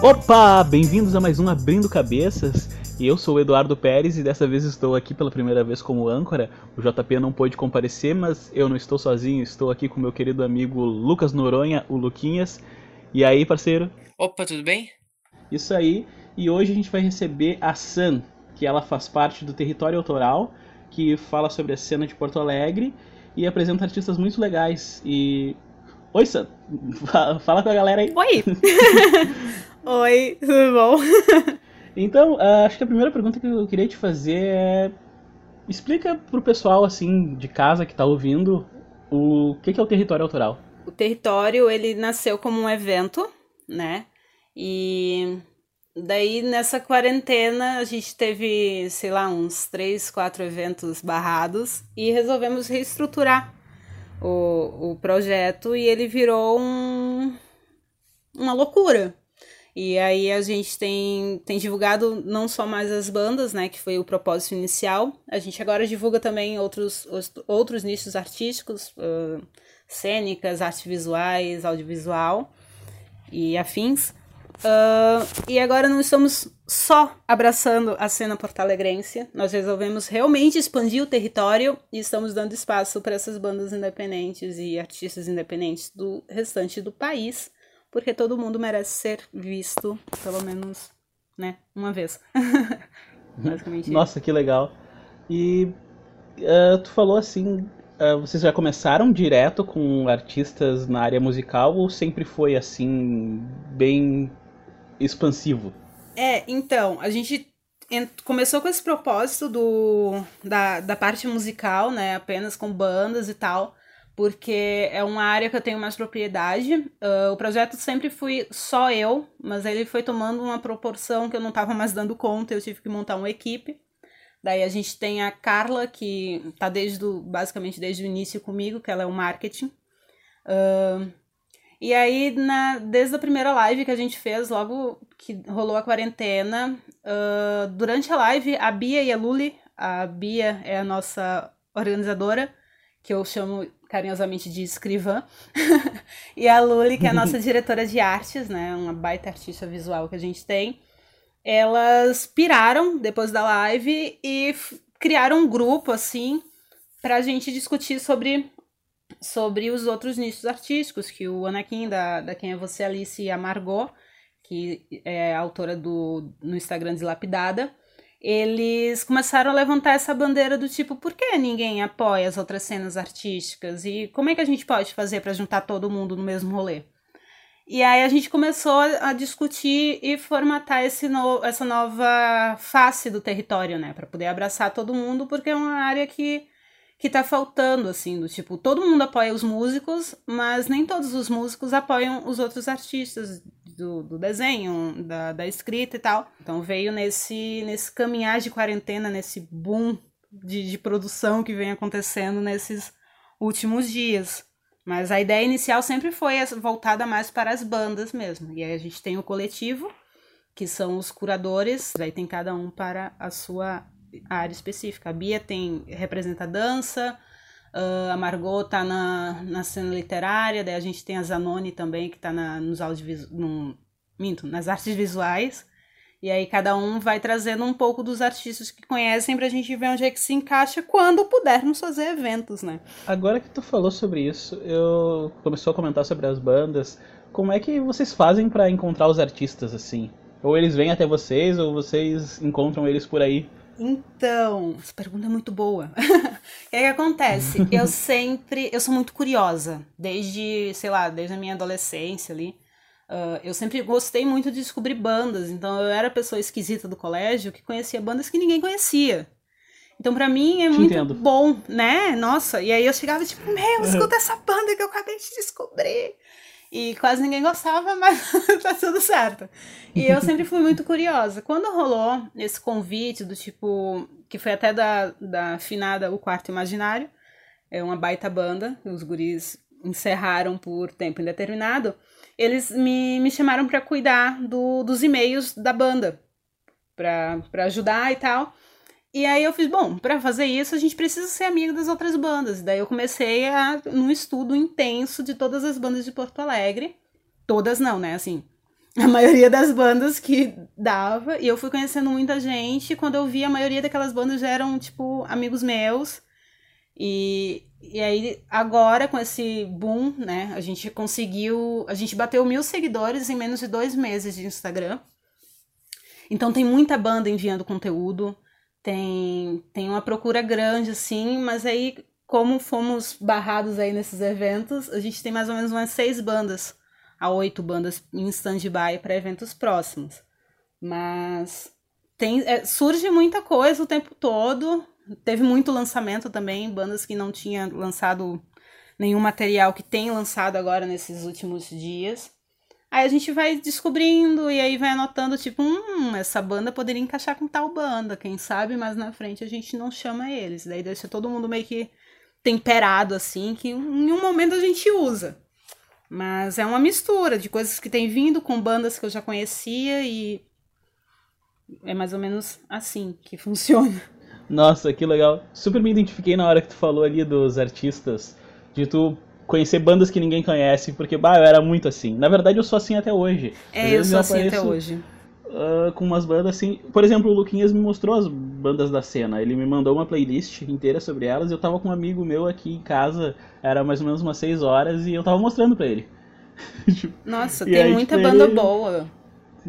Opa! Bem-vindos a mais um Abrindo Cabeças. E eu sou o Eduardo Pérez e dessa vez estou aqui pela primeira vez como âncora. O JP não pôde comparecer, mas eu não estou sozinho, estou aqui com meu querido amigo Lucas Noronha, o Luquinhas. E aí, parceiro? Opa, tudo bem? Isso aí. E hoje a gente vai receber a San, que ela faz parte do Território Autoral, que fala sobre a cena de Porto Alegre e apresenta artistas muito legais. E Oi, Sam. Fala com a galera aí. Oi. Oi, tudo bom? então, uh, acho que a primeira pergunta que eu queria te fazer é explica pro pessoal assim de casa que tá ouvindo o que, que é o território autoral. O território ele nasceu como um evento, né? E daí nessa quarentena a gente teve, sei lá, uns três, quatro eventos barrados e resolvemos reestruturar o, o projeto e ele virou um, uma loucura. E aí a gente tem, tem divulgado não só mais as bandas, né, que foi o propósito inicial, a gente agora divulga também outros, outros nichos artísticos, uh, cênicas, artes visuais, audiovisual e afins. Uh, e agora não estamos só abraçando a cena porto-alegrense, nós resolvemos realmente expandir o território e estamos dando espaço para essas bandas independentes e artistas independentes do restante do país, porque todo mundo merece ser visto, pelo menos, né, uma vez. Basicamente. Nossa, que legal. E uh, tu falou assim, uh, vocês já começaram direto com artistas na área musical ou sempre foi assim, bem expansivo. É, então, a gente começou com esse propósito do, da, da parte musical, né? Apenas com bandas e tal, porque é uma área que eu tenho mais propriedade. Uh, o projeto sempre fui só eu, mas ele foi tomando uma proporção que eu não estava mais dando conta, eu tive que montar uma equipe. Daí a gente tem a Carla, que tá desde do, basicamente desde o início comigo, que ela é o marketing. Uh, e aí, na, desde a primeira live que a gente fez, logo que rolou a quarentena, uh, durante a live, a Bia e a Luli, a Bia é a nossa organizadora, que eu chamo carinhosamente de escrivã, e a Luli, que é a nossa diretora de artes, né, uma baita artista visual que a gente tem, elas piraram depois da live e criaram um grupo, assim, pra gente discutir sobre sobre os outros nichos artísticos, que o Anakin, da, da Quem é Você, Alice e a Margot, que é autora do no Instagram Dilapidada, eles começaram a levantar essa bandeira do tipo, por que ninguém apoia as outras cenas artísticas? E como é que a gente pode fazer para juntar todo mundo no mesmo rolê? E aí a gente começou a, discutir e formatar esse no, essa nova face do território, né? Para poder abraçar todo mundo, porque é uma área que que tá faltando, assim, do tipo, todo mundo apoia os músicos, mas nem todos os músicos apoiam os outros artistas do, do desenho, da, da escrita e tal. Então veio nesse, nesse caminhar de quarentena, nesse boom de, de produção que vem acontecendo nesses últimos dias. Mas a ideia inicial sempre foi voltada mais para as bandas mesmo. E aí a gente tem o coletivo, que são os curadores, aí tem cada um para a sua área específica. A Bia tem representa dança, uh, a Margot tá na, na cena literária, daí a gente tem a Zanoni também, que tá na, nos no, minto, nas artes visuais. E aí cada um vai trazendo um pouco dos artistas que conhecem pra gente ver onde é que se encaixa quando pudermos fazer eventos, né? Agora que tu falou sobre isso, eu começou a comentar sobre as bandas. Como é que vocês fazem para encontrar os artistas assim? Ou eles vêm até vocês, ou vocês encontram eles por aí? Então, essa pergunta é muito boa. o que, é que acontece? Eu sempre, eu sou muito curiosa, desde, sei lá, desde a minha adolescência ali. Uh, eu sempre gostei muito de descobrir bandas, então eu era a pessoa esquisita do colégio que conhecia bandas que ninguém conhecia. Então, para mim, é muito Entendo. bom, né? Nossa, e aí eu chegava tipo, meu, escuta essa banda que eu acabei de descobrir. E quase ninguém gostava, mas tá tudo certo. E eu sempre fui muito curiosa. Quando rolou esse convite do tipo, que foi até da, da finada O Quarto Imaginário, é uma baita banda, os guris encerraram por tempo indeterminado, eles me, me chamaram para cuidar do, dos e-mails da banda, para ajudar e tal. E aí eu fiz, bom, para fazer isso a gente precisa ser amigo das outras bandas. Daí eu comecei a num estudo intenso de todas as bandas de Porto Alegre. Todas não, né? Assim, a maioria das bandas que dava. E eu fui conhecendo muita gente. Quando eu vi, a maioria daquelas bandas já eram, tipo, amigos meus. E, e aí, agora, com esse boom, né? A gente conseguiu. A gente bateu mil seguidores em menos de dois meses de Instagram. Então tem muita banda enviando conteúdo tem, tem uma procura grande, assim, mas aí, como fomos barrados aí nesses eventos, a gente tem mais ou menos umas seis bandas, a oito bandas em stand-by para eventos próximos. Mas tem, é, surge muita coisa o tempo todo. Teve muito lançamento também, bandas que não tinham lançado nenhum material que tem lançado agora nesses últimos dias. Aí a gente vai descobrindo e aí vai anotando, tipo, hum, essa banda poderia encaixar com tal banda, quem sabe, mas na frente a gente não chama eles. Daí deixa todo mundo meio que temperado, assim, que em um momento a gente usa. Mas é uma mistura de coisas que tem vindo com bandas que eu já conhecia e é mais ou menos assim que funciona. Nossa, que legal. Super me identifiquei na hora que tu falou ali dos artistas, de tu conhecer bandas que ninguém conhece, porque, bah, eu era muito assim. Na verdade, eu sou assim até hoje. É, eu sou assim até hoje. Uh, com umas bandas assim. Por exemplo, o Luquinhas me mostrou as bandas da cena. Ele me mandou uma playlist inteira sobre elas. Eu tava com um amigo meu aqui em casa, era mais ou menos umas 6 horas, e eu tava mostrando pra ele. Nossa, tem aí, muita tipo, banda ele... boa.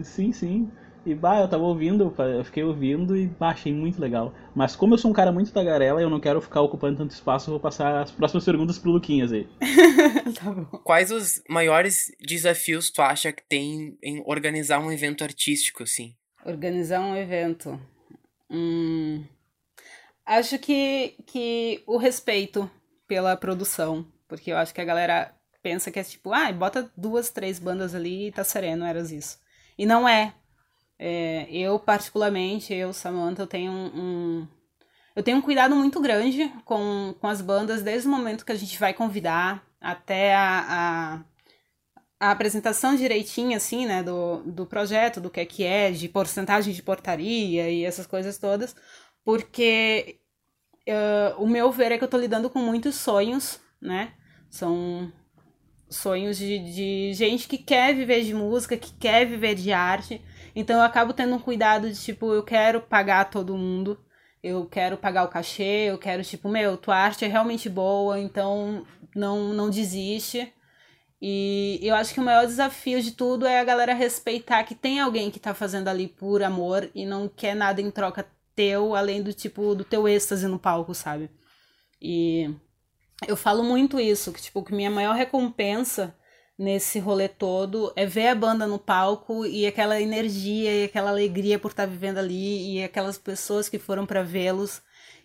Sim, sim. E bah, eu tava ouvindo, eu fiquei ouvindo e bah, achei muito legal. Mas como eu sou um cara muito tagarela, eu não quero ficar ocupando tanto espaço, eu vou passar as próximas perguntas pro Luquinhas aí. tá bom. Quais os maiores desafios tu acha que tem em organizar um evento artístico, assim? Organizar um evento. Hum... Acho que, que o respeito pela produção. Porque eu acho que a galera pensa que é tipo, ah, bota duas, três bandas ali e tá sereno, eras isso. E não é. É, eu, particularmente, eu, Samantha, eu tenho um, um, Eu tenho um cuidado muito grande com, com as bandas, desde o momento que a gente vai convidar até a, a, a apresentação direitinha, assim, né, do, do projeto, do que é que é, de porcentagem de portaria e essas coisas todas, porque uh, o meu ver é que eu tô lidando com muitos sonhos, né, são sonhos de, de gente que quer viver de música, que quer viver de arte, então eu acabo tendo um cuidado de tipo, eu quero pagar todo mundo, eu quero pagar o cachê, eu quero tipo, meu, tua arte é realmente boa, então não não desiste. E eu acho que o maior desafio de tudo é a galera respeitar que tem alguém que tá fazendo ali por amor e não quer nada em troca teu, além do tipo do teu êxtase no palco, sabe? E eu falo muito isso, que tipo, que minha maior recompensa nesse rolê todo é ver a banda no palco e aquela energia e aquela alegria por estar vivendo ali e aquelas pessoas que foram para vê-los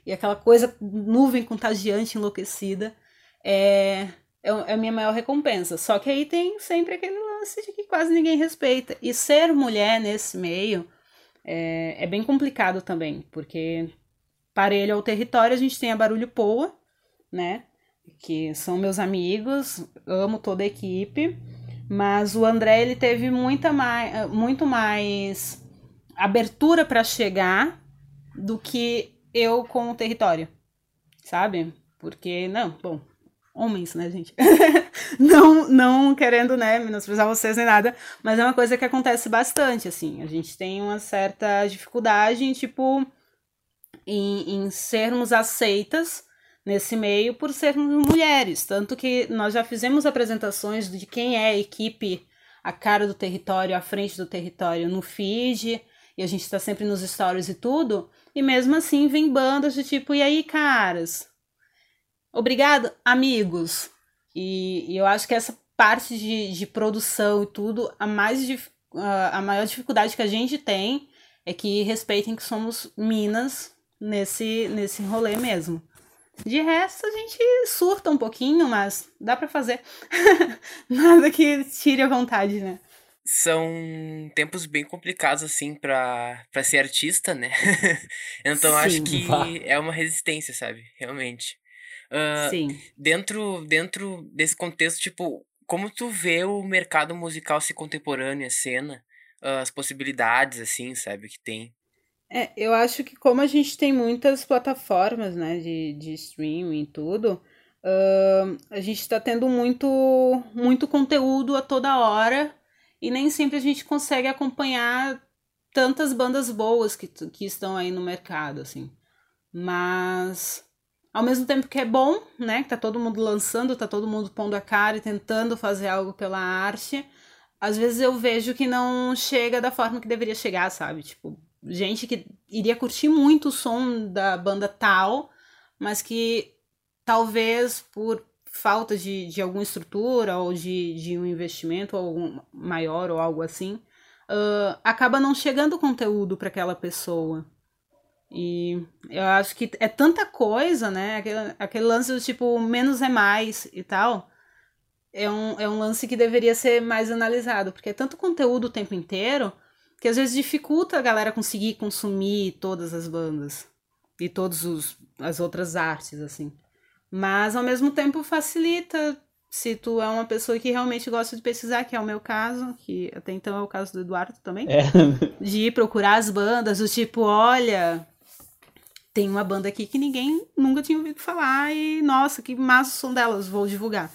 e aquela coisa nuvem contagiante enlouquecida é, é, é a minha maior recompensa. Só que aí tem sempre aquele lance de que quase ninguém respeita. E ser mulher nesse meio é, é bem complicado também, porque parelho ao território a gente tem a Barulho Poa, né? Que são meus amigos, amo toda a equipe, mas o André ele teve muita mais, muito mais abertura para chegar do que eu com o território, sabe? Porque, não, bom, homens, né, gente? não, não querendo, né, menosprezar vocês nem nada, mas é uma coisa que acontece bastante, assim. A gente tem uma certa dificuldade tipo, em, em sermos aceitas nesse meio por sermos mulheres. Tanto que nós já fizemos apresentações de quem é a equipe, a cara do território, à frente do território no feed, e a gente está sempre nos stories e tudo. E mesmo assim vem bandas de tipo, e aí, caras? Obrigado, amigos. E, e eu acho que essa parte de, de produção e tudo, a, mais, a maior dificuldade que a gente tem é que respeitem que somos minas nesse, nesse rolê mesmo. De resto, a gente surta um pouquinho, mas dá para fazer. Nada que tire a vontade, né? São tempos bem complicados, assim, pra, pra ser artista, né? então Sim, acho que vá. é uma resistência, sabe? Realmente. Uh, Sim. Dentro, dentro desse contexto, tipo, como tu vê o mercado musical se contemporâneo, a cena, uh, as possibilidades, assim, sabe, que tem? É, eu acho que como a gente tem muitas plataformas, né, de, de streaming e tudo, uh, a gente está tendo muito, muito conteúdo a toda hora e nem sempre a gente consegue acompanhar tantas bandas boas que, que estão aí no mercado, assim. Mas ao mesmo tempo que é bom, né, que tá todo mundo lançando, tá todo mundo pondo a cara e tentando fazer algo pela arte, às vezes eu vejo que não chega da forma que deveria chegar, sabe? Tipo, gente que iria curtir muito o som da banda tal, mas que talvez por falta de, de alguma estrutura ou de, de um investimento algum maior ou algo assim, uh, acaba não chegando conteúdo para aquela pessoa. E eu acho que é tanta coisa, né? Aquele, aquele lance do tipo, menos é mais e tal. É um, é um lance que deveria ser mais analisado, porque é tanto conteúdo o tempo inteiro que às vezes dificulta a galera conseguir consumir todas as bandas e todas as outras artes, assim. Mas ao mesmo tempo facilita se tu é uma pessoa que realmente gosta de pesquisar, que é o meu caso, que até então é o caso do Eduardo também, é. de ir procurar as bandas, do tipo, olha, tem uma banda aqui que ninguém nunca tinha ouvido falar e, nossa, que massa o som delas, vou divulgar.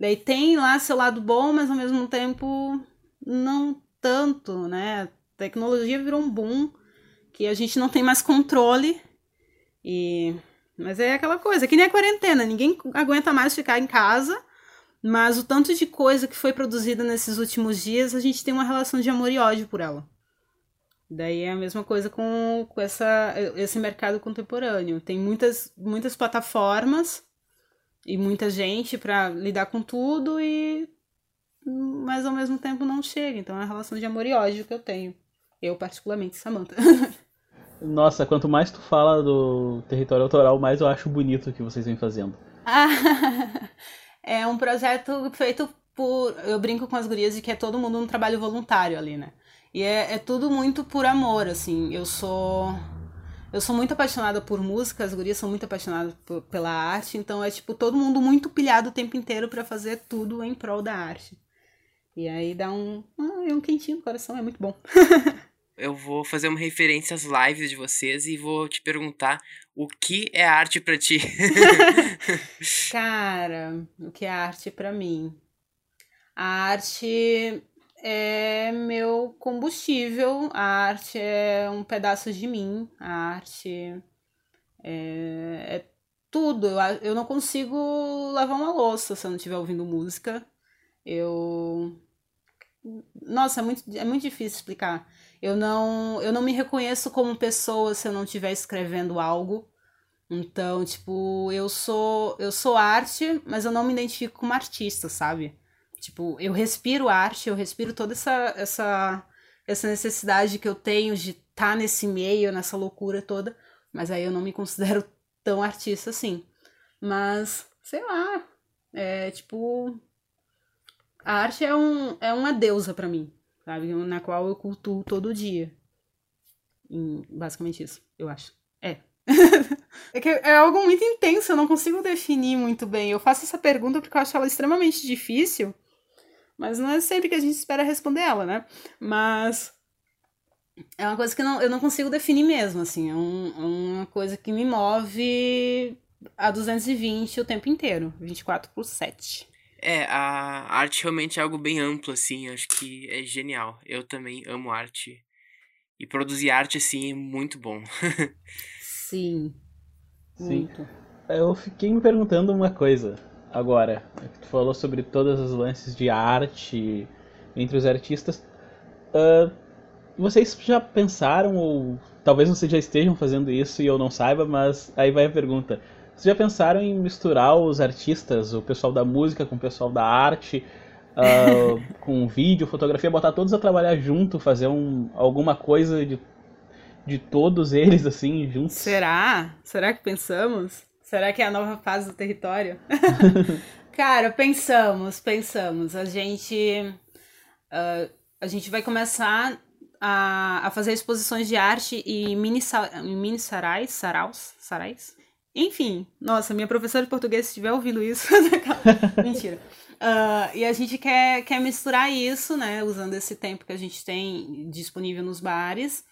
Daí tem lá seu lado bom, mas ao mesmo tempo não tanto, né? Tecnologia virou um boom que a gente não tem mais controle. E mas é aquela coisa, que nem a quarentena, ninguém aguenta mais ficar em casa, mas o tanto de coisa que foi produzida nesses últimos dias, a gente tem uma relação de amor e ódio por ela. Daí é a mesma coisa com, com essa, esse mercado contemporâneo. Tem muitas, muitas plataformas e muita gente para lidar com tudo e mas ao mesmo tempo não chega. Então é a relação de amor e ódio que eu tenho. Eu, particularmente, Samantha. Nossa, quanto mais tu fala do território autoral, mais eu acho bonito o que vocês vêm fazendo. é um projeto feito por. Eu brinco com as gurias de que é todo mundo um trabalho voluntário ali, né? E é, é tudo muito por amor, assim. Eu sou. Eu sou muito apaixonada por música, as gurias são muito apaixonadas por, pela arte, então é tipo todo mundo muito pilhado o tempo inteiro para fazer tudo em prol da arte. E aí dá um, ah, é um quentinho no coração, é muito bom. eu vou fazer uma referência às lives de vocês e vou te perguntar o que é arte para ti. Cara, o que é arte para mim? A arte é meu combustível, a arte é um pedaço de mim, a arte é, é tudo. Eu, eu não consigo lavar uma louça se eu não estiver ouvindo música. Eu. Nossa, é muito, é muito difícil explicar. Eu não, eu não me reconheço como pessoa se eu não estiver escrevendo algo. Então, tipo, eu sou eu sou arte, mas eu não me identifico como artista, sabe? Tipo, eu respiro arte, eu respiro toda essa essa essa necessidade que eu tenho de estar tá nesse meio, nessa loucura toda, mas aí eu não me considero tão artista assim. Mas, sei lá, é tipo a arte é um é uma deusa para mim sabe? Na qual eu cultuo todo dia. Basicamente isso, eu acho. É. é que é algo muito intenso, eu não consigo definir muito bem. Eu faço essa pergunta porque eu acho ela extremamente difícil, mas não é sempre que a gente espera responder ela, né? Mas é uma coisa que não, eu não consigo definir mesmo, assim. É um, uma coisa que me move a 220 o tempo inteiro, 24 por 7. É, a arte realmente é algo bem amplo, assim, acho que é genial. Eu também amo arte. E produzir arte, assim, é muito bom. Sim. Muito. Sim. Eu fiquei me perguntando uma coisa agora. Tu falou sobre todos os lances de arte entre os artistas. Uh, vocês já pensaram, ou talvez vocês já estejam fazendo isso e eu não saiba, mas aí vai a pergunta vocês já pensaram em misturar os artistas, o pessoal da música com o pessoal da arte, uh, com vídeo, fotografia, botar todos a trabalhar junto, fazer um, alguma coisa de, de todos eles, assim, juntos? Será? Será que pensamos? Será que é a nova fase do território? Cara, pensamos, pensamos. A gente. Uh, a gente vai começar a, a fazer exposições de arte e mini, mini sarais, saraus, sarais, enfim, nossa, minha professora de português, se estiver ouvindo isso. Mentira. Uh, e a gente quer, quer misturar isso, né? Usando esse tempo que a gente tem disponível nos bares.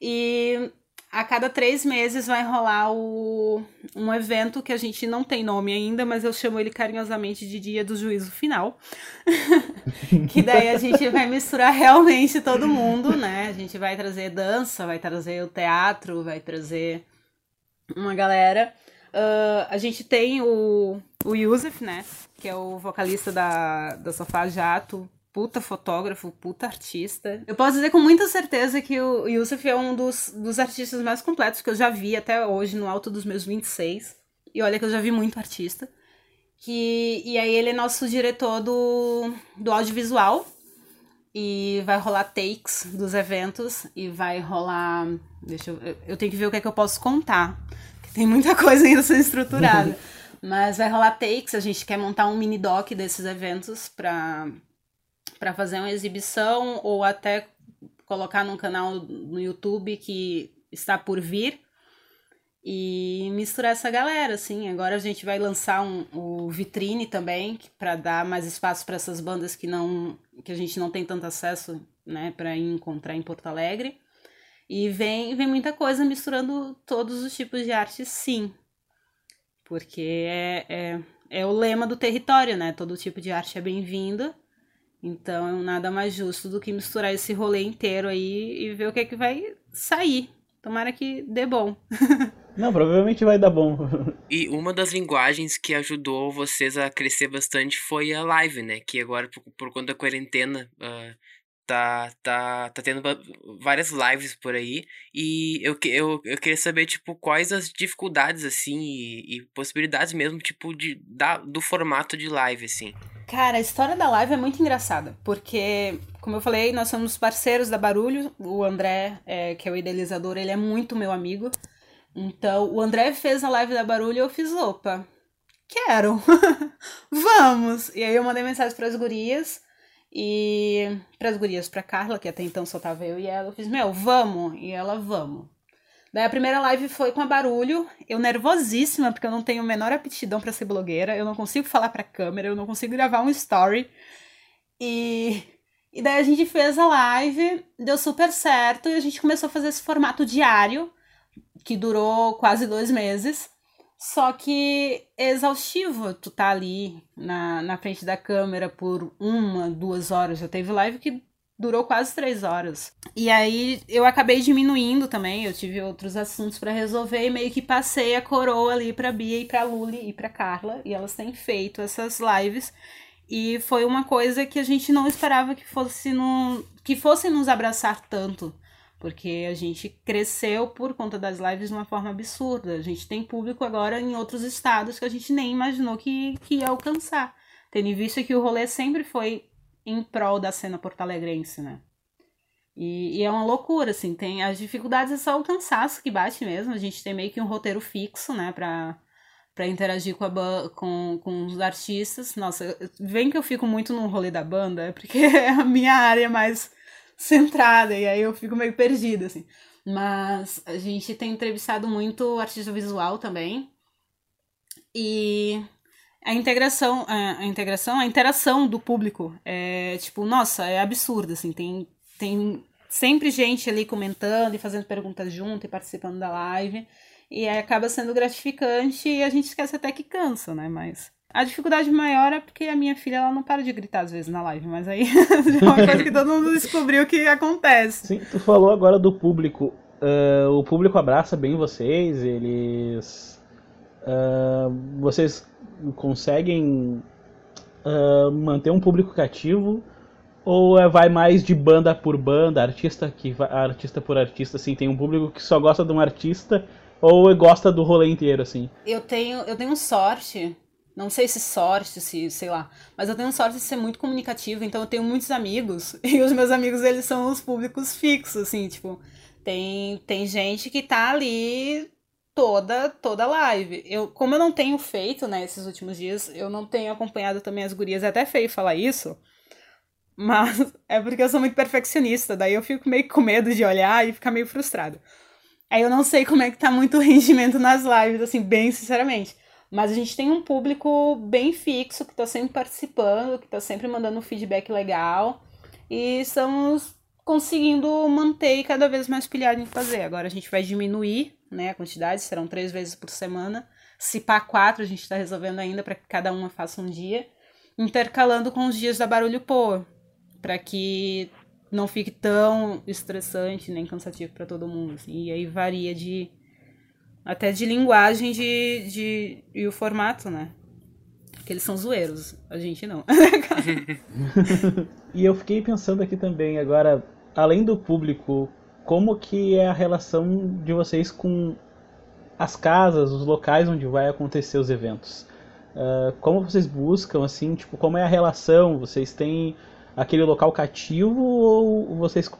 E a cada três meses vai rolar o, um evento que a gente não tem nome ainda, mas eu chamo ele carinhosamente de Dia do Juízo Final. que daí a gente vai misturar realmente todo mundo, né? A gente vai trazer dança, vai trazer o teatro, vai trazer uma galera. Uh, a gente tem o, o Yusuf, né? Que é o vocalista da, da Sofá Jato, puta fotógrafo, puta artista. Eu posso dizer com muita certeza que o Yusuf é um dos, dos artistas mais completos que eu já vi até hoje, no alto dos meus 26. E olha que eu já vi muito artista. Que, e aí ele é nosso diretor do, do audiovisual. E vai rolar takes dos eventos. E vai rolar. Deixa eu. Eu tenho que ver o que é que eu posso contar. Tem muita coisa ainda sendo estruturada. Mas vai rolar takes. A gente quer montar um mini doc desses eventos pra, para fazer uma exibição ou até colocar num canal no YouTube que está por vir e misturar essa galera, assim. Agora a gente vai lançar um, o vitrine também para dar mais espaço para essas bandas que não que a gente não tem tanto acesso, né, para encontrar em Porto Alegre. E vem vem muita coisa misturando todos os tipos de arte, sim. Porque é, é, é o lema do território, né? Todo tipo de arte é bem-vindo. Então, nada mais justo do que misturar esse rolê inteiro aí e ver o que é que vai sair. Tomara que dê bom. Não, provavelmente vai dar bom. e uma das linguagens que ajudou vocês a crescer bastante foi a live, né? Que agora, por, por conta da quarentena, uh, tá, tá, tá tendo várias lives por aí. E eu, eu, eu queria saber, tipo, quais as dificuldades, assim, e, e possibilidades mesmo, tipo, de, da, do formato de live, assim. Cara, a história da live é muito engraçada, porque, como eu falei, nós somos parceiros da Barulho. O André, é, que é o idealizador, ele é muito meu amigo. Então, o André fez a live da Barulho e eu fiz, opa, quero, vamos! E aí eu mandei mensagem para as gurias e para as gurias, para Carla, que até então só tava eu e ela, eu fiz, meu, vamos! E ela, vamos. Daí a primeira live foi com a barulho, eu nervosíssima, porque eu não tenho a menor aptidão para ser blogueira, eu não consigo falar pra câmera, eu não consigo gravar um story. E, e daí a gente fez a live, deu super certo, e a gente começou a fazer esse formato diário, que durou quase dois meses. Só que é exaustivo tu tá ali na, na frente da câmera por uma, duas horas. Já teve live que durou quase três horas. E aí eu acabei diminuindo também, eu tive outros assuntos para resolver e meio que passei a coroa ali pra Bia e pra Luli e pra Carla, e elas têm feito essas lives. E foi uma coisa que a gente não esperava que fosse, no, que fosse nos abraçar tanto. Porque a gente cresceu por conta das lives de uma forma absurda. A gente tem público agora em outros estados que a gente nem imaginou que, que ia alcançar. Tendo visto que o rolê sempre foi em prol da cena porto-alegrense, né? E, e, é uma loucura, assim, tem as dificuldades é só o cansaço que bate mesmo, a gente tem meio que um roteiro fixo, né, pra, pra interagir com, a com, com os artistas. Nossa, vem que eu fico muito no rolê da banda, é porque é a minha área mais centrada, e aí eu fico meio perdida, assim. Mas a gente tem entrevistado muito artista visual também, e a integração, a, integração, a interação do público é tipo, nossa, é absurda, assim, tem, tem sempre gente ali comentando e fazendo perguntas junto e participando da live, e acaba sendo gratificante e a gente esquece até que cansa, né, mas... A dificuldade maior é porque a minha filha ela não para de gritar às vezes na live, mas aí é uma coisa que todo mundo descobriu que acontece. Sim, tu falou agora do público. Uh, o público abraça bem vocês, eles. Uh, vocês conseguem uh, manter um público cativo ou é, vai mais de banda por banda, artista que artista por artista, assim, tem um público que só gosta de um artista ou gosta do rolê inteiro, assim? Eu tenho, eu tenho sorte, não sei se sorte, se sei lá, mas eu tenho sorte de ser muito comunicativo, então eu tenho muitos amigos e os meus amigos eles são os públicos fixos, assim, tipo, tem tem gente que tá ali toda toda live. Eu, como eu não tenho feito, né, esses últimos dias, eu não tenho acompanhado também as gurias, é até feio falar isso, mas é porque eu sou muito perfeccionista, daí eu fico meio com medo de olhar e ficar meio frustrada. Aí eu não sei como é que tá muito o rendimento nas lives, assim, bem sinceramente. Mas a gente tem um público bem fixo que tá sempre participando, que tá sempre mandando um feedback legal. E estamos conseguindo manter cada vez mais pilhado em fazer. Agora a gente vai diminuir né, a quantidade, serão três vezes por semana. Se pá quatro, a gente está resolvendo ainda para que cada uma faça um dia, intercalando com os dias da Barulho Poa, para que não fique tão estressante nem cansativo para todo mundo. Assim. E aí varia de até de linguagem de, de, e o formato, né? Porque eles são zoeiros, a gente não. e eu fiquei pensando aqui também, agora, além do público, como que é a relação de vocês com as casas, os locais onde vai acontecer os eventos? Uh, como vocês buscam, assim, tipo, como é a relação? Vocês têm aquele local cativo ou vocês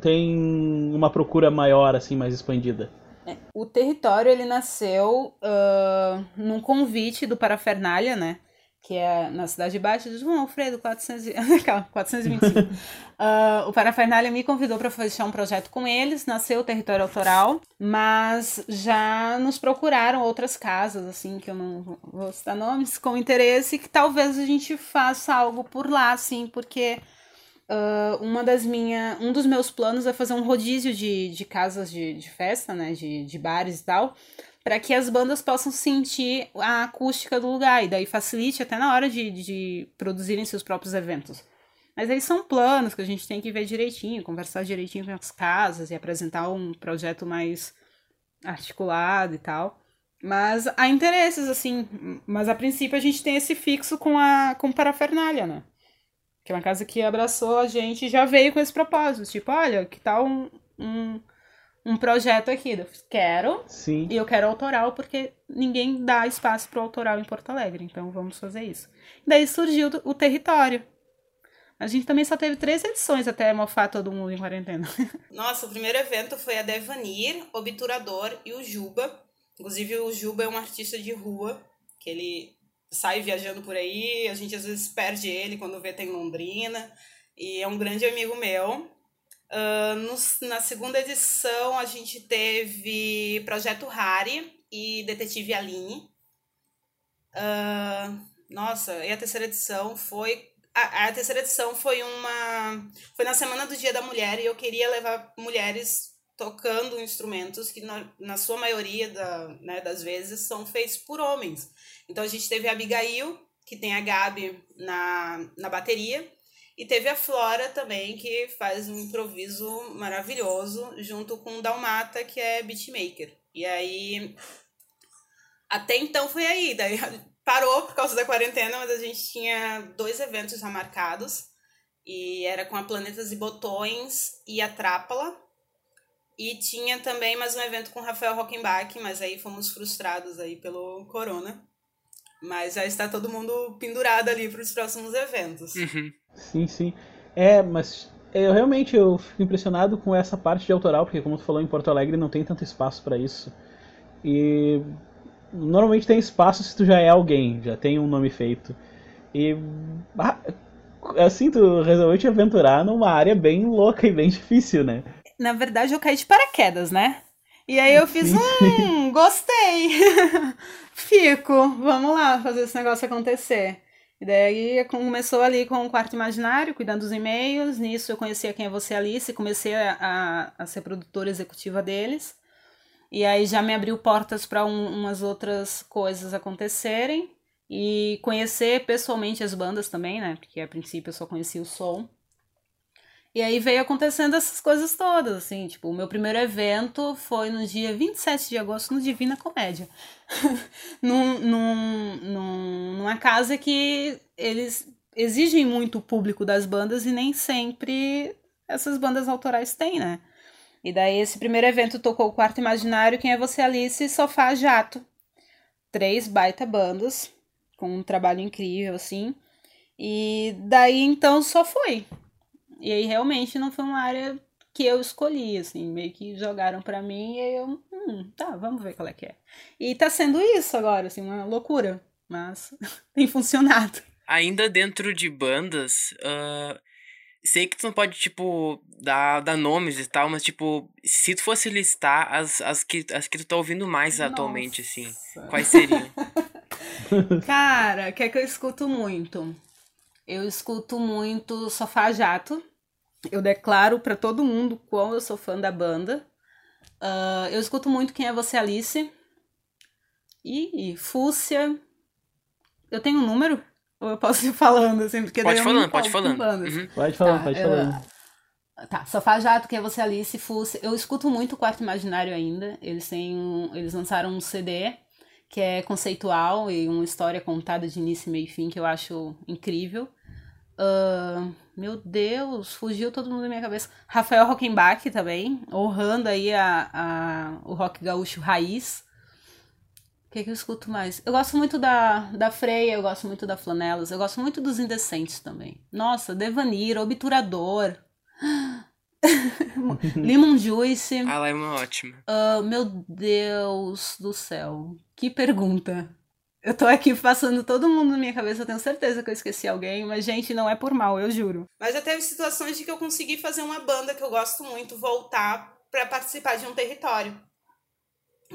têm uma procura maior, assim, mais expandida? É, o território ele nasceu uh, num convite do Parafernália, né? Que é na Cidade Baixa de João Alfredo, 400, 425. uh, o Parafernália me convidou para fechar um projeto com eles, nasceu o território autoral, mas já nos procuraram outras casas, assim, que eu não vou citar nomes, com interesse, que talvez a gente faça algo por lá, assim, porque Uh, uma das minha, um dos meus planos é fazer um rodízio de, de casas de, de festa, né? De, de bares e tal, para que as bandas possam sentir a acústica do lugar e daí facilite até na hora de, de produzirem seus próprios eventos. Mas aí são planos que a gente tem que ver direitinho, conversar direitinho com as casas e apresentar um projeto mais articulado e tal. Mas há interesses, assim. Mas a princípio a gente tem esse fixo com a com parafernália, né? Que é uma casa que abraçou a gente e já veio com esse propósito. Tipo, olha, que tal um, um, um projeto aqui? Eu quero. Sim. E eu quero autoral, porque ninguém dá espaço para autoral em Porto Alegre. Então vamos fazer isso. daí surgiu o território. A gente também só teve três edições até mofar todo mundo em quarentena. Nossa, o primeiro evento foi a Devanir, Obturador e o Juba. Inclusive, o Juba é um artista de rua, que ele sai viajando por aí, a gente às vezes perde ele quando vê tem Londrina, e é um grande amigo meu. Uh, no, na segunda edição a gente teve Projeto Harry e Detetive Aline. Uh, nossa, e a terceira edição foi. A, a terceira edição foi uma. Foi na Semana do Dia da Mulher e eu queria levar mulheres tocando instrumentos que, na, na sua maioria da, né, das vezes, são feitos por homens. Então a gente teve a Abigail, que tem a Gabi na, na bateria, e teve a Flora também, que faz um improviso maravilhoso, junto com o Dalmata, que é beatmaker. E aí. Até então foi aí. Daí parou por causa da quarentena, mas a gente tinha dois eventos já marcados. E era com a Planetas e Botões e a Trápala. E tinha também mais um evento com o Rafael Rockenbach, mas aí fomos frustrados aí pelo corona. Mas já está todo mundo pendurado ali para os próximos eventos. Uhum. Sim, sim. É, mas eu realmente eu fico impressionado com essa parte de autoral, porque como tu falou, em Porto Alegre não tem tanto espaço para isso. E normalmente tem espaço se tu já é alguém, já tem um nome feito. E assim, tu resolveu te aventurar numa área bem louca e bem difícil, né? Na verdade, eu caí de paraquedas, né? E aí eu fiz, hum, gostei. Fico, vamos lá fazer esse negócio acontecer. E daí começou ali com o quarto imaginário, cuidando dos e-mails. Nisso eu conhecia quem é você Alice, comecei a, a, ser produtora executiva deles. E aí já me abriu portas para um, umas outras coisas acontecerem. E conhecer pessoalmente as bandas também, né? Porque a princípio eu só conhecia o som. E aí veio acontecendo essas coisas todas, assim, tipo, o meu primeiro evento foi no dia 27 de agosto no Divina Comédia. num, num, num, numa casa que eles exigem muito o público das bandas e nem sempre essas bandas autorais têm, né? E daí esse primeiro evento tocou o Quarto Imaginário, Quem é Você Alice e Sofá Jato. Três baita bandas, com um trabalho incrível, assim. E daí então só foi. E aí realmente não foi uma área que eu escolhi, assim, meio que jogaram para mim e eu, hum, tá, vamos ver qual é que é. E tá sendo isso agora, assim, uma loucura, mas tem funcionado. Ainda dentro de bandas, uh, sei que tu não pode, tipo, dar, dar nomes e tal, mas, tipo, se tu fosse listar as, as, que, as que tu tá ouvindo mais Nossa. atualmente, assim, quais seriam? Cara, o que é que eu escuto muito? Eu escuto muito Sofá Jato, eu declaro para todo mundo quão eu sou fã da banda. Uh, eu escuto muito Quem é Você Alice. E, e Fúcia. Eu tenho um número? Ou eu posso ir falando assim? Porque pode falando, pode falando. Uhum. Pode falando, tá, pode falando. Tá, Sofá Jato, Quem é Você Alice, Fúcia. Eu escuto muito o Quarto Imaginário ainda. Eles têm um, eles lançaram um CD que é conceitual e uma história contada de início, meio e fim que eu acho incrível. Uh, meu Deus, fugiu todo mundo da minha cabeça. Rafael Rockenbach também, honrando aí a, a, o rock gaúcho raiz. O que, que eu escuto mais? Eu gosto muito da, da Freia, eu gosto muito da Flanelas, eu gosto muito dos Indecentes também. Nossa, Devanir, Obturador. Lemon Juice. Ah, Lemon é ótimo. Uh, meu Deus do céu. Que pergunta. Eu tô aqui passando todo mundo na minha cabeça, eu tenho certeza que eu esqueci alguém, mas, gente, não é por mal, eu juro. Mas já teve situações de que eu consegui fazer uma banda que eu gosto muito voltar para participar de um território.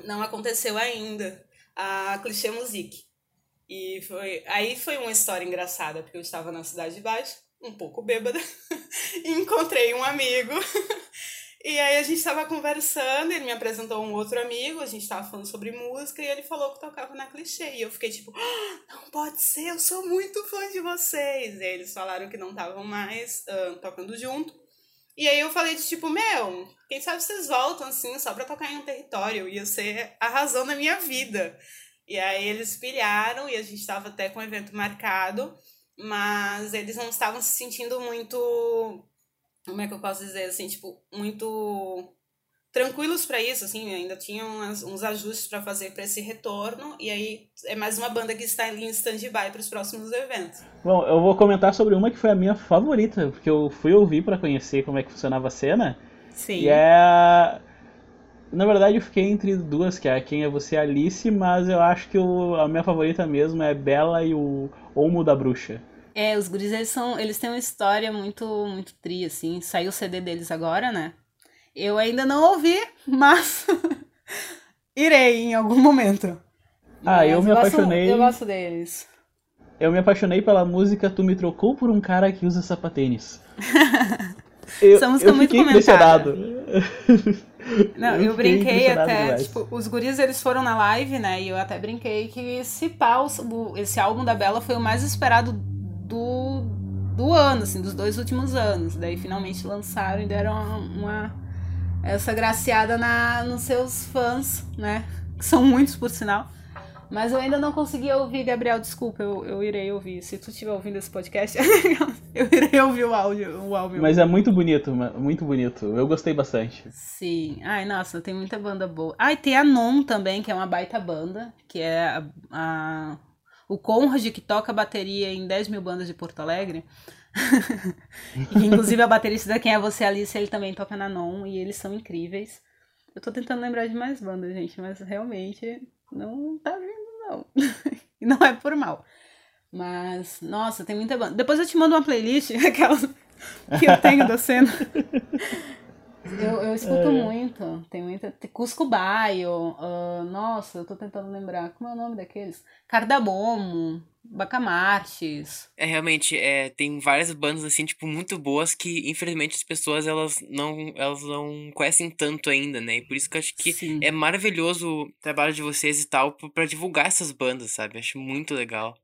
Não aconteceu ainda. A Clichê Music. E foi. Aí foi uma história engraçada, porque eu estava na Cidade de Baixo, um pouco bêbada, e encontrei um amigo E aí a gente tava conversando, ele me apresentou um outro amigo, a gente tava falando sobre música e ele falou que tocava na clichê. E eu fiquei tipo, ah, não pode ser, eu sou muito fã de vocês. E aí eles falaram que não estavam mais uh, tocando junto. E aí eu falei de tipo, meu, quem sabe vocês voltam assim só pra tocar em um território, ia ser a razão da minha vida. E aí eles pilharam e a gente tava até com o evento marcado, mas eles não estavam se sentindo muito como é que eu posso dizer assim, tipo, muito tranquilos para isso, assim, ainda tinham uns, uns ajustes para fazer para esse retorno, e aí é mais uma banda que está ali em stand-by para os próximos eventos. Bom, eu vou comentar sobre uma que foi a minha favorita, porque eu fui ouvir para conhecer como é que funcionava a cena. Sim. E é. Na verdade, eu fiquei entre duas, que é Quem é Você Alice, mas eu acho que o, a minha favorita mesmo é Bela e o Olmo da Bruxa. É, os guris, eles são. Eles têm uma história muito, muito tri, assim. Saiu o CD deles agora, né? Eu ainda não ouvi, mas irei em algum momento. Ah, mas eu me eu apaixonei. Gosto, eu gosto deles. Eu me apaixonei pela música Tu Me Trocou por um Cara que Usa Sapatênis. eu, Essa música eu muito comentada. Não, eu, eu brinquei até, tipo, os guris eles foram na live, né? E eu até brinquei que esse pau, esse álbum da Bela foi o mais esperado do, do ano, assim, dos dois últimos anos. Daí finalmente lançaram e deram uma, uma essa graciada na, nos seus fãs, né? Que são muitos, por sinal. Mas eu ainda não consegui ouvir, Gabriel, desculpa, eu, eu irei ouvir. Se tu estiver ouvindo esse podcast, eu irei ouvir o áudio, o áudio. Mas é muito bonito, muito bonito. Eu gostei bastante. Sim. Ai, nossa, tem muita banda boa. E tem a Non também, que é uma baita banda, que é a, a o Conrad, que toca bateria em 10 mil bandas de Porto Alegre. e, inclusive a baterista da Quem é Você Alice, ele também toca na Non e eles são incríveis. Eu tô tentando lembrar de mais bandas, gente, mas realmente não tá vindo, não. e não é por mal. Mas, nossa, tem muita banda. Depois eu te mando uma playlist, aquela que eu tenho da cena. Eu, eu escuto é. muito. Tem muita. Cusco Baio. Uh, nossa, eu tô tentando lembrar. Como é o nome daqueles? Cardamomo. Bacamartes. É, realmente, é, tem várias bandas, assim, tipo, muito boas que, infelizmente, as pessoas, elas não, elas não conhecem tanto ainda, né? E por isso que eu acho que Sim. é maravilhoso o trabalho de vocês e tal, para divulgar essas bandas, sabe? Acho muito legal.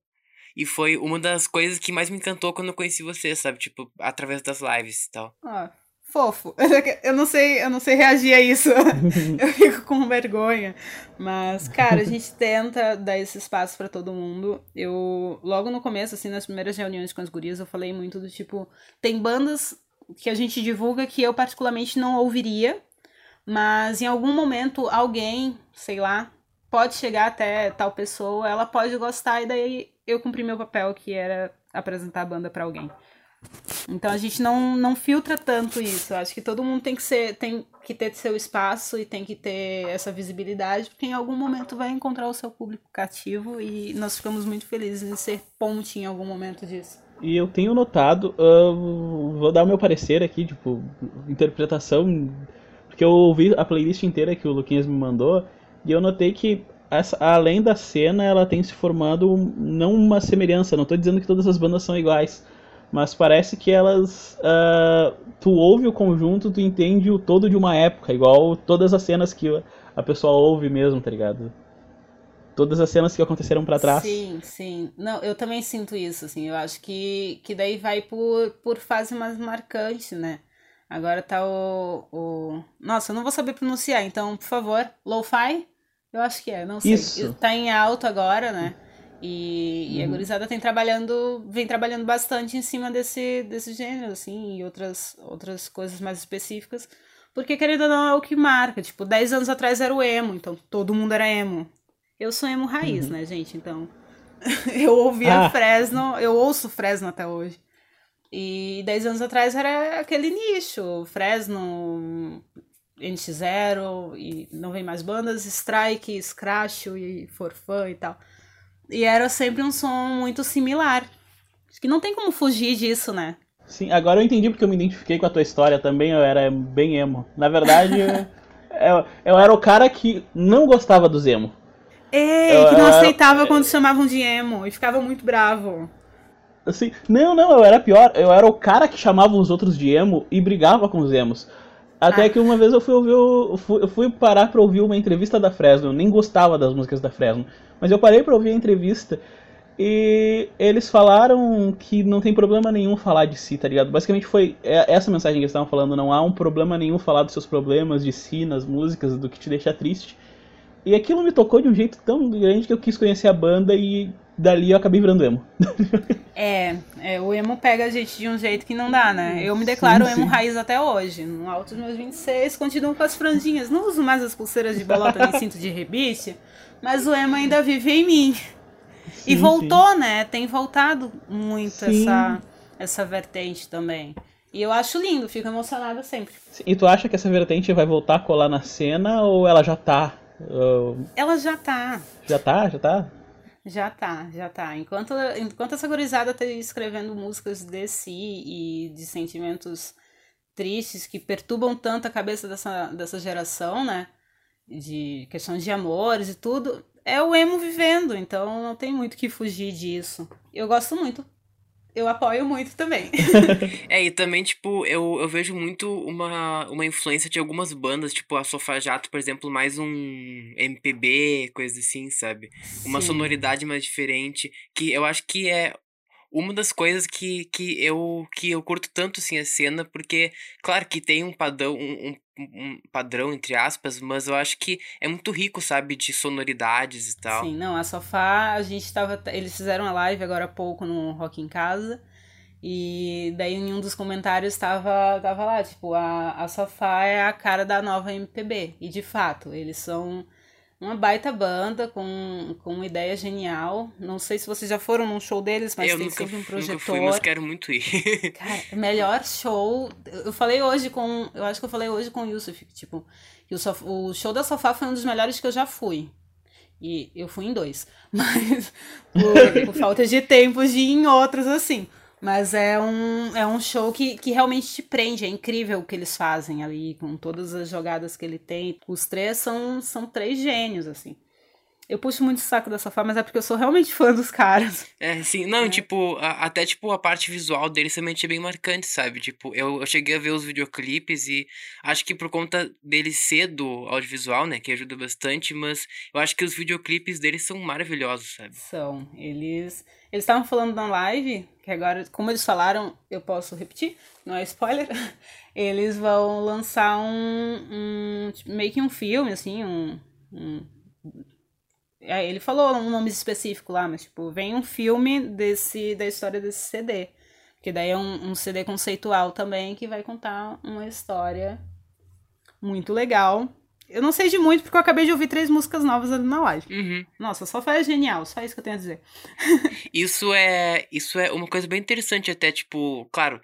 E foi uma das coisas que mais me encantou quando eu conheci vocês, sabe? Tipo, através das lives e tal. Ah, fofo. Eu não sei, eu não sei reagir a isso. eu fico com vergonha. Mas, cara, a gente tenta dar esse espaço para todo mundo. Eu, logo no começo, assim, nas primeiras reuniões com as gurias, eu falei muito do tipo, tem bandas que a gente divulga que eu particularmente não ouviria, mas em algum momento alguém, sei lá, pode chegar até tal pessoa, ela pode gostar e daí eu cumpri meu papel que era apresentar a banda para alguém. Então a gente não, não filtra tanto isso. Acho que todo mundo tem que ser, tem que ter seu espaço e tem que ter essa visibilidade, porque em algum momento vai encontrar o seu público cativo e nós ficamos muito felizes em ser ponte em algum momento disso. E eu tenho notado, uh, vou dar o meu parecer aqui, tipo, interpretação, porque eu ouvi a playlist inteira que o Luquinhas me mandou e eu notei que essa, além da cena, ela tem se formado não uma semelhança, não estou dizendo que todas as bandas são iguais, mas parece que elas. Uh, tu ouve o conjunto, tu entende o todo de uma época, igual todas as cenas que a pessoa ouve mesmo, tá ligado? Todas as cenas que aconteceram para trás. Sim, sim. Não, eu também sinto isso, assim. Eu acho que, que daí vai por, por fase mais marcante, né? Agora tá o, o. Nossa, eu não vou saber pronunciar, então, por favor, lo-fi? Eu acho que é, não sei. Isso. Tá em alto agora, né? E, uhum. e a uhum. gurizada tem trabalhando, vem trabalhando bastante em cima desse, desse gênero, assim, e outras, outras coisas mais específicas. Porque, querendo ou não, é o que marca. Tipo, 10 anos atrás era o emo, então todo mundo era emo. Eu sou emo raiz, uhum. né, gente? Então, eu ouvia ah. Fresno, eu ouço Fresno até hoje. E 10 anos atrás era aquele nicho, Fresno, NX0, e não vem mais bandas, Strike, Scratch e Forfã e tal. E era sempre um som muito similar. Acho que não tem como fugir disso, né? Sim, agora eu entendi porque eu me identifiquei com a tua história também, eu era bem emo. Na verdade, eu, eu, era o cara que não gostava do emo. Ei, eu, que não aceitava era... quando chamavam de emo e ficava muito bravo. Assim, não, não, eu era pior. Eu era o cara que chamava os outros de emo e brigava com os emos. Até ah. que uma vez eu fui ouvir, eu fui, eu fui parar pra ouvir uma entrevista da Fresno. Eu nem gostava das músicas da Fresno. Mas eu parei pra ouvir a entrevista e eles falaram que não tem problema nenhum falar de si, tá ligado? Basicamente foi é, essa mensagem que eles estavam falando. Não há um problema nenhum falar dos seus problemas de si nas músicas, do que te deixa triste. E aquilo me tocou de um jeito tão grande que eu quis conhecer a banda e dali eu acabei virando emo. é, é, o emo pega a gente de um jeito que não dá, né? Eu me declaro sim, emo raiz até hoje. No alto dos meus 26, continuo com as franjinhas. Não uso mais as pulseiras de bolota nem cinto de rebite, mas o emo ainda vive em mim. Sim, e voltou, sim. né? Tem voltado muito essa, essa vertente também. E eu acho lindo, fico emocionada sempre. E tu acha que essa vertente vai voltar a colar na cena ou ela já tá? Uh... Ela já tá. Já tá? Já tá? Já tá, já tá. Enquanto, enquanto essa gurizada tá escrevendo músicas de si e de sentimentos tristes que perturbam tanto a cabeça dessa, dessa geração, né? De questões de amores e tudo, é o emo vivendo, então não tem muito que fugir disso. Eu gosto muito eu apoio muito também. é, e também, tipo, eu, eu vejo muito uma, uma influência de algumas bandas, tipo a Sofá Jato, por exemplo, mais um MPB, coisa assim, sabe? Uma sonoridade mais diferente, que eu acho que é uma das coisas que, que, eu, que eu curto tanto, assim, a cena, porque, claro que tem um padrão, um, um, padrão, entre aspas, mas eu acho que é muito rico, sabe, de sonoridades e tal. Sim, não, a Sofá, a gente tava, eles fizeram a live agora há pouco no Rock em Casa, e daí em um dos comentários tava, tava lá, tipo, a, a Sofá é a cara da nova MPB, e de fato, eles são uma baita banda com, com uma ideia genial. Não sei se vocês já foram num show deles, mas eu tem nunca, sempre um projetor. Nunca fui, mas quero muito ir. Cara, melhor show. Eu falei hoje com. Eu acho que eu falei hoje com o Yusuf, tipo, o, sof, o show da Sofá foi um dos melhores que eu já fui. E eu fui em dois. Mas por, por falta de tempo de ir em outros, assim. Mas é um, é um show que, que realmente te prende. É incrível o que eles fazem ali, com todas as jogadas que ele tem. Os três são, são três gênios, assim. Eu puxo muito o saco dessa forma, mas é porque eu sou realmente fã dos caras. É, sim. Não, é. tipo, a, até tipo a parte visual deles também é bem marcante, sabe? Tipo, eu, eu cheguei a ver os videoclipes e acho que por conta deles ser do audiovisual, né, que ajuda bastante, mas eu acho que os videoclipes deles são maravilhosos, sabe? São. Eles eles estavam falando na live, que agora, como eles falaram, eu posso repetir, não é spoiler. Eles vão lançar um, um meio que um filme assim, um, um ele falou um nome específico lá, mas tipo, vem um filme desse da história desse CD. Que daí é um, um CD conceitual também que vai contar uma história muito legal. Eu não sei de muito porque eu acabei de ouvir três músicas novas ali na live. Uhum. Nossa, só faz genial, só isso que eu tenho a dizer. isso é isso é uma coisa bem interessante até, tipo, claro,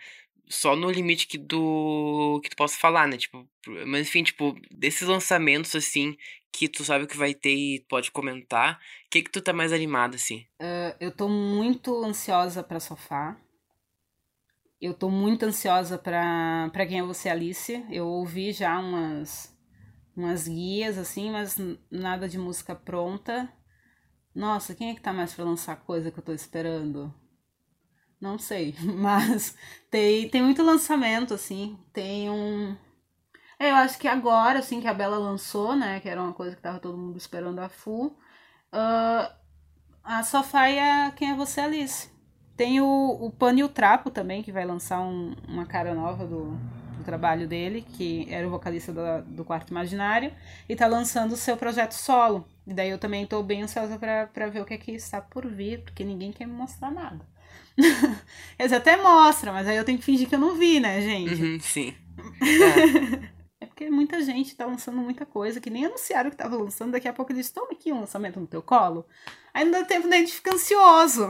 só no limite que do que tu possa falar, né? Tipo, mas enfim, tipo, desses lançamentos assim que tu sabe o que vai ter e pode comentar, o que que tu tá mais animado assim? Uh, eu tô muito ansiosa para sofá. Eu tô muito ansiosa para para quem é você, Alice. Eu ouvi já umas umas guias assim, mas nada de música pronta. Nossa, quem é que tá mais para lançar coisa que eu tô esperando? Não sei, mas tem, tem muito lançamento, assim. Tem um. É, eu acho que agora, assim, que a Bela lançou, né? Que era uma coisa que tava todo mundo esperando a full. Uh, a Sofá e a Quem é Você, Alice. Tem o, o Pano e o Trapo também, que vai lançar um, uma cara nova do, do trabalho dele, que era o vocalista do, do Quarto Imaginário, e tá lançando o seu projeto solo. E daí eu também tô bem ansiosa pra, ver o que é que está por vir, porque ninguém quer me mostrar nada. Eles até mostram, mas aí eu tenho que fingir que eu não vi, né, gente? Uhum, sim. É. porque muita gente tá lançando muita coisa que nem anunciaram que tava lançando, daqui a pouco eles tomam aqui um lançamento no teu colo. Aí não dá tempo nem de ficar ansioso.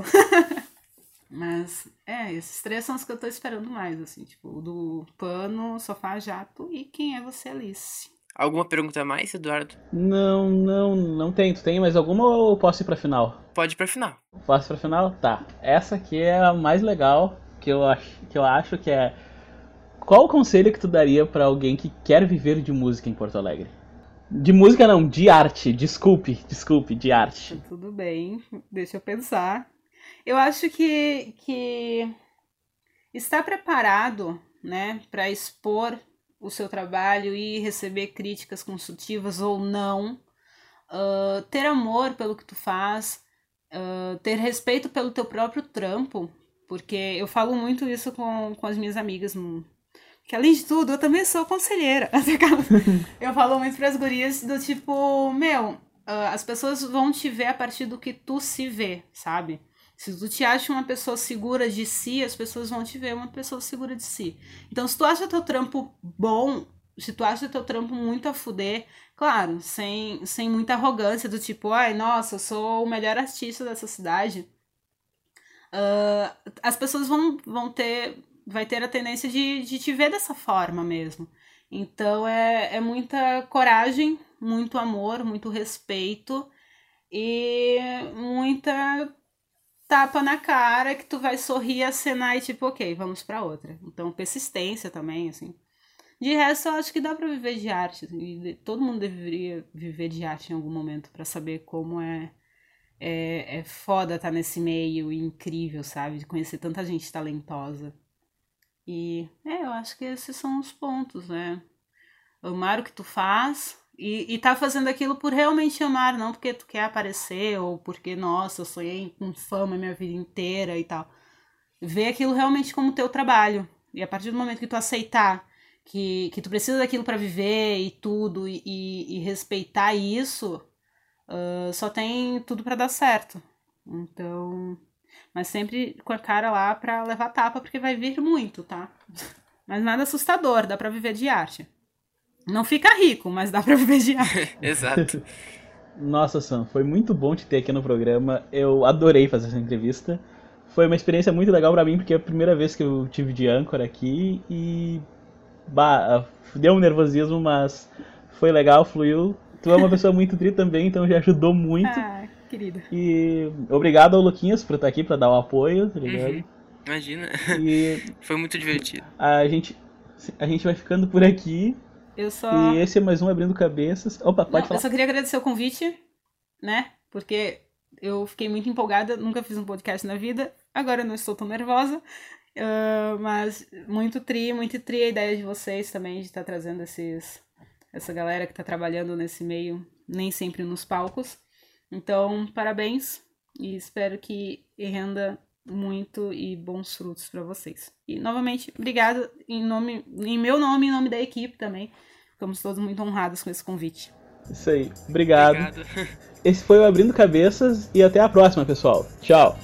mas, é, esses três são os que eu tô esperando mais, assim, tipo, o do pano, sofá, jato e quem é você, Alice? Alguma pergunta a mais, Eduardo? Não, não, não tem. Tu tem mais alguma ou posso ir pra final? Pode ir pra final. Posso ir pra final? Tá. Essa aqui é a mais legal que eu acho que, eu acho que é. Qual o conselho que tu daria para alguém que quer viver de música em Porto Alegre? De música não, de arte. Desculpe, desculpe, de arte. Tá tudo bem, deixa eu pensar. Eu acho que, que estar preparado, né, para expor o seu trabalho e receber críticas construtivas ou não, uh, ter amor pelo que tu faz, uh, ter respeito pelo teu próprio trampo, porque eu falo muito isso com, com as minhas amigas, que além de tudo, eu também sou conselheira. eu falo muito para as gurias do tipo, meu, uh, as pessoas vão te ver a partir do que tu se vê, sabe? Se tu te acha uma pessoa segura de si, as pessoas vão te ver uma pessoa segura de si. Então, se tu acha teu trampo bom, se tu acha teu trampo muito a fuder, claro, sem, sem muita arrogância, do tipo, ai, nossa, eu sou o melhor artista dessa cidade. Uh, as pessoas vão, vão ter, vai ter a tendência de, de te ver dessa forma mesmo. Então é, é muita coragem, muito amor, muito respeito e muita tapa na cara que tu vai sorrir, acenar e tipo, ok, vamos para outra. Então, persistência também, assim. De resto, eu acho que dá para viver de arte. E todo mundo deveria viver de arte em algum momento para saber como é, é, é foda estar tá nesse meio incrível, sabe? De conhecer tanta gente talentosa. E é, eu acho que esses são os pontos, né? Amar o que tu faz, e, e tá fazendo aquilo por realmente amar, não porque tu quer aparecer ou porque, nossa, eu sonhei com fama minha vida inteira e tal. Vê aquilo realmente como teu trabalho. E a partir do momento que tu aceitar que, que tu precisa daquilo para viver e tudo, e, e, e respeitar isso, uh, só tem tudo para dar certo. Então. Mas sempre com a cara lá pra levar tapa, porque vai vir muito, tá? Mas nada assustador, dá pra viver de arte. Não fica rico, mas dá pra viver de arte. Exato. Nossa, Sam, foi muito bom te ter aqui no programa. Eu adorei fazer essa entrevista. Foi uma experiência muito legal para mim, porque é a primeira vez que eu tive de âncora aqui e. Bah, deu um nervosismo, mas foi legal, fluiu. Tu é uma pessoa muito tri também, então já ajudou muito. Ah, querido. E obrigado ao Luquinhas por estar aqui, para dar o apoio, tá ligado? Uhum. Imagina. E foi muito divertido. A gente, a gente vai ficando por aqui. Eu só. E esse é mais um Abrindo Cabeças. Opa, pode Não, falar. Eu só queria agradecer o convite, né? Porque eu fiquei muito empolgada, nunca fiz um podcast na vida, agora não estou tão nervosa. Uh, mas muito tri, muito tri a ideia de vocês também de estar tá trazendo esses, essa galera que está trabalhando nesse meio, nem sempre nos palcos. Então, parabéns e espero que renda muito e bons frutos para vocês. E novamente, obrigada em nome, em meu nome e em nome da equipe também. Ficamos todos muito honrados com esse convite. Isso aí. Obrigado. Obrigado. Esse foi o Abrindo Cabeças e até a próxima, pessoal. Tchau.